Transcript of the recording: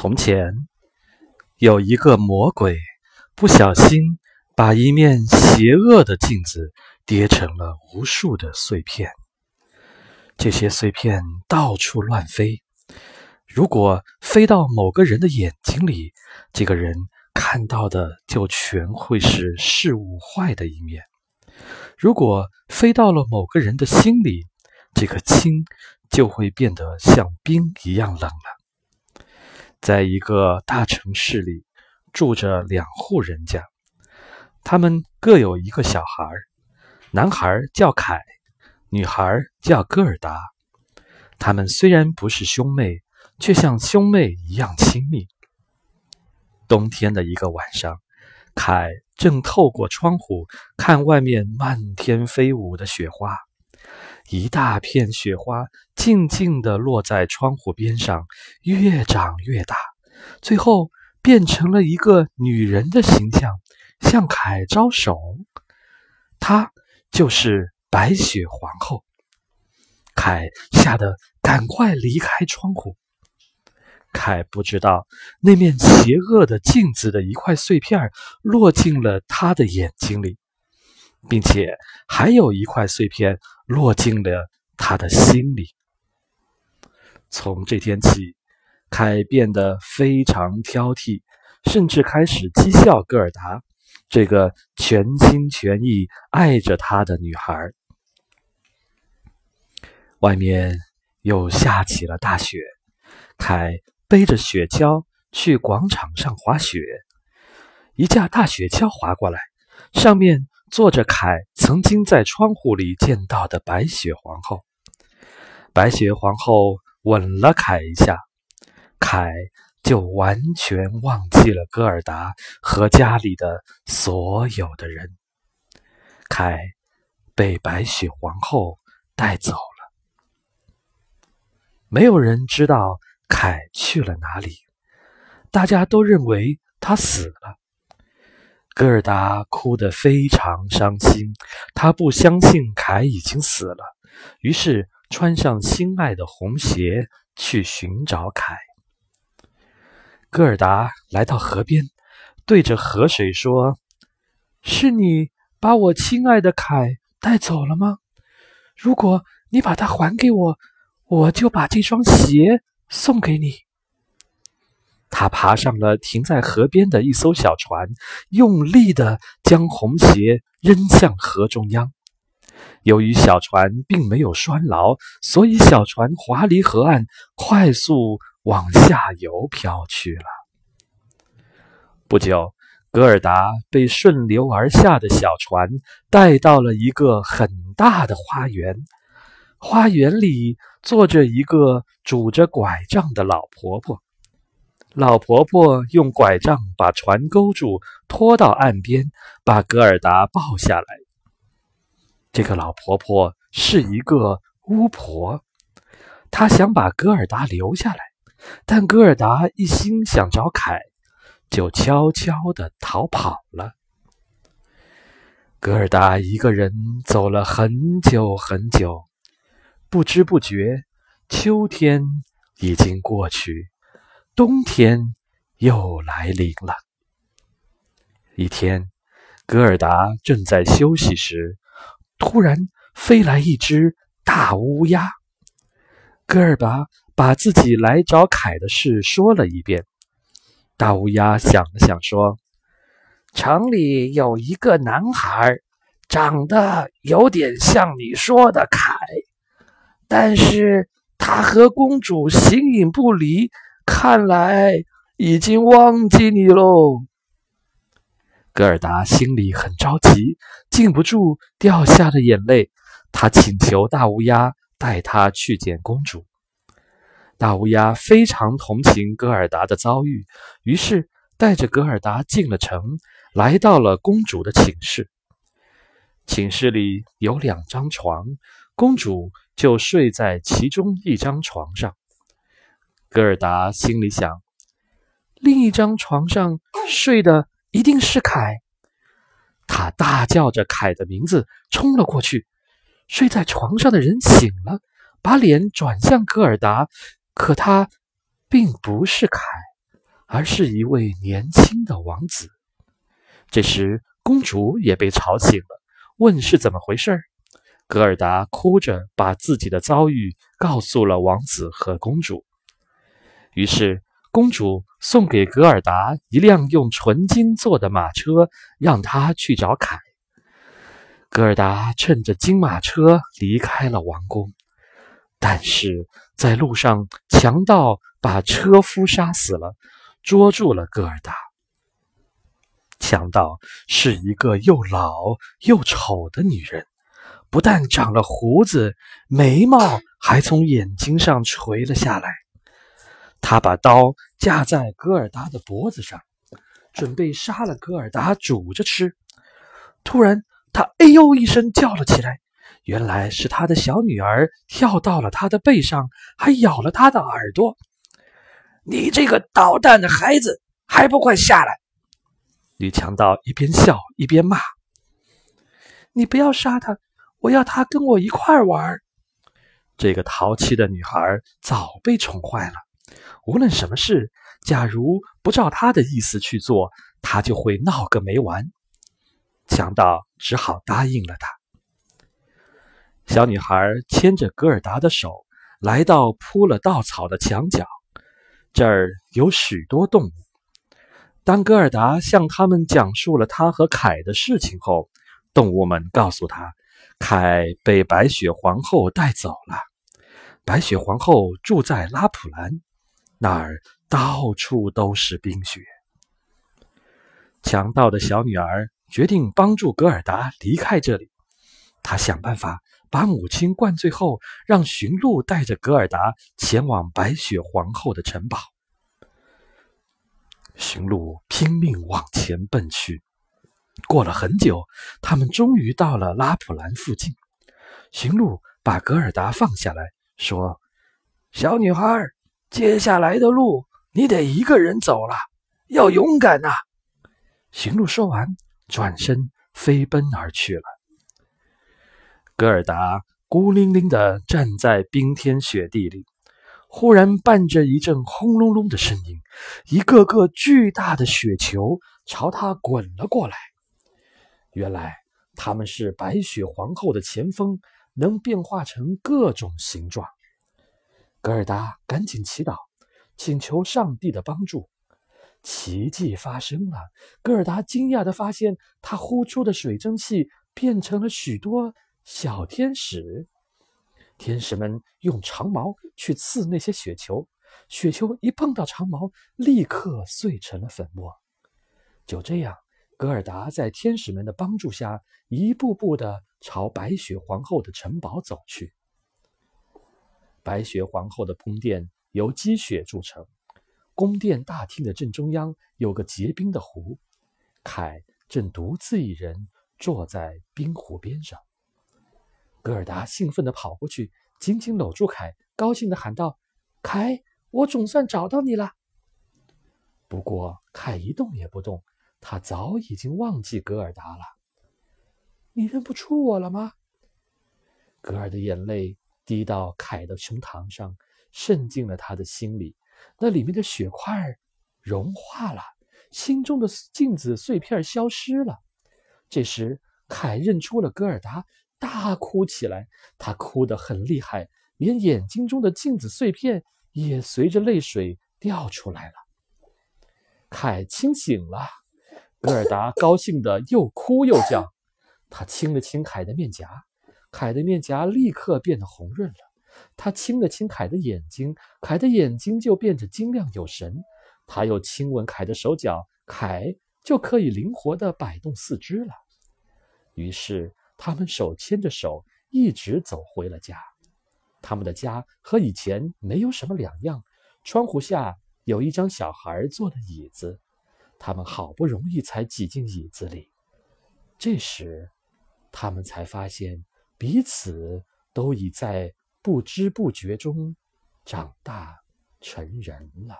从前有一个魔鬼，不小心把一面邪恶的镜子叠成了无数的碎片。这些碎片到处乱飞，如果飞到某个人的眼睛里，这个人看到的就全会是事物坏的一面；如果飞到了某个人的心里，这颗心就会变得像冰一样冷了。在一个大城市里，住着两户人家，他们各有一个小孩，男孩叫凯，女孩叫戈尔达。他们虽然不是兄妹，却像兄妹一样亲密。冬天的一个晚上，凯正透过窗户看外面漫天飞舞的雪花，一大片雪花。静静地落在窗户边上，越长越大，最后变成了一个女人的形象，向凯招手。她就是白雪皇后。凯吓得赶快离开窗户。凯不知道那面邪恶的镜子的一块碎片落进了他的眼睛里，并且还有一块碎片落进了他的心里。从这天起，凯变得非常挑剔，甚至开始讥笑戈尔达这个全心全意爱着他的女孩。外面又下起了大雪，凯背着雪橇去广场上滑雪。一架大雪橇滑过来，上面坐着凯曾经在窗户里见到的白雪皇后。白雪皇后。吻了凯一下，凯就完全忘记了戈尔达和家里的所有的人。凯被白雪皇后带走了，没有人知道凯去了哪里，大家都认为他死了。戈尔达哭得非常伤心，他不相信凯已经死了，于是。穿上心爱的红鞋去寻找凯。戈尔达来到河边，对着河水说：“是你把我亲爱的凯带走了吗？如果你把它还给我，我就把这双鞋送给你。”他爬上了停在河边的一艘小船，用力地将红鞋扔向河中央。由于小船并没有拴牢，所以小船滑离河岸，快速往下游飘去了。不久，戈尔达被顺流而下的小船带到了一个很大的花园。花园里坐着一个拄着拐杖的老婆婆。老婆婆用拐杖把船勾住，拖到岸边，把格尔达抱下来。这个老婆婆是一个巫婆，她想把格尔达留下来，但格尔达一心想找凯，就悄悄地逃跑了。格尔达一个人走了很久很久，不知不觉，秋天已经过去，冬天又来临了。一天，戈尔达正在休息时。突然飞来一只大乌鸦，戈尔达把自己来找凯的事说了一遍。大乌鸦想了想说：“城里有一个男孩，长得有点像你说的凯，但是他和公主形影不离，看来已经忘记你喽。”戈尔达心里很着急，禁不住掉下了眼泪。他请求大乌鸦带他去见公主。大乌鸦非常同情戈尔达的遭遇，于是带着戈尔达进了城，来到了公主的寝室。寝室里有两张床，公主就睡在其中一张床上。戈尔达心里想：另一张床上睡的。一定是凯！他大叫着凯的名字，冲了过去。睡在床上的人醒了，把脸转向戈尔达，可他并不是凯，而是一位年轻的王子。这时，公主也被吵醒了，问是怎么回事。格尔达哭着把自己的遭遇告诉了王子和公主。于是，公主送给格尔达一辆用纯金做的马车，让他去找凯。格尔达乘着金马车离开了王宫，但是在路上，强盗把车夫杀死了，捉住了格尔达。强盗是一个又老又丑的女人，不但长了胡子，眉毛还从眼睛上垂了下来。他把刀架在戈尔达的脖子上，准备杀了戈尔达煮着吃。突然，他“哎呦”一声叫了起来，原来是他的小女儿跳到了他的背上，还咬了他的耳朵。“你这个捣蛋的孩子，还不快下来！”女强盗一边笑一边骂：“你不要杀他，我要他跟我一块玩。”这个淘气的女孩早被宠坏了，无论什么事，假如不照他的意思去做，他就会闹个没完。强盗只好答应了他。小女孩牵着戈尔达的手，来到铺了稻草的墙角，这儿有许多动物。当戈尔达向他们讲述了他和凯的事情后，动物们告诉他，凯被白雪皇后带走了。白雪皇后住在拉普兰，那儿到处都是冰雪。强盗的小女儿决定帮助格尔达离开这里。她想办法把母亲灌醉后，让驯鹿带着格尔达前往白雪皇后的城堡。驯鹿拼命往前奔去，过了很久，他们终于到了拉普兰附近。驯鹿把格尔达放下来说：“小女孩，接下来的路你得一个人走了，要勇敢呐！”驯鹿说完，转身飞奔而去了。格尔达孤零零地站在冰天雪地里。忽然，伴着一阵轰隆隆的声音，一个个巨大的雪球朝他滚了过来。原来，他们是白雪皇后的前锋，能变化成各种形状。格尔达赶紧祈祷，请求上帝的帮助。奇迹发生了，格尔达惊讶地发现，他呼出的水蒸气变成了许多小天使。天使们用长矛去刺那些雪球，雪球一碰到长矛，立刻碎成了粉末。就这样，格尔达在天使们的帮助下，一步步地朝白雪皇后的城堡走去。白雪皇后的宫殿由积雪铸成，宫殿大厅的正中央有个结冰的湖，凯正独自一人坐在冰湖边上。格尔达兴奋地跑过去，紧紧搂住凯，高兴地喊道：“凯，我总算找到你了。”不过，凯一动也不动，他早已经忘记格尔达了。你认不出我了吗？格尔的眼泪滴到凯的胸膛上，渗进了他的心里。那里面的血块融化了，心中的镜子碎片消失了。这时，凯认出了格尔达。大哭起来，他哭得很厉害，连眼睛中的镜子碎片也随着泪水掉出来了。凯清醒了，格尔达高兴得又哭又叫。他亲了亲凯的面颊，凯的面颊立刻变得红润了。他亲了亲凯的眼睛，凯的眼睛就变得晶亮有神。他又亲吻凯的手脚，凯就可以灵活地摆动四肢了。于是。他们手牵着手，一直走回了家。他们的家和以前没有什么两样。窗户下有一张小孩坐的椅子，他们好不容易才挤进椅子里。这时，他们才发现彼此都已在不知不觉中长大成人了。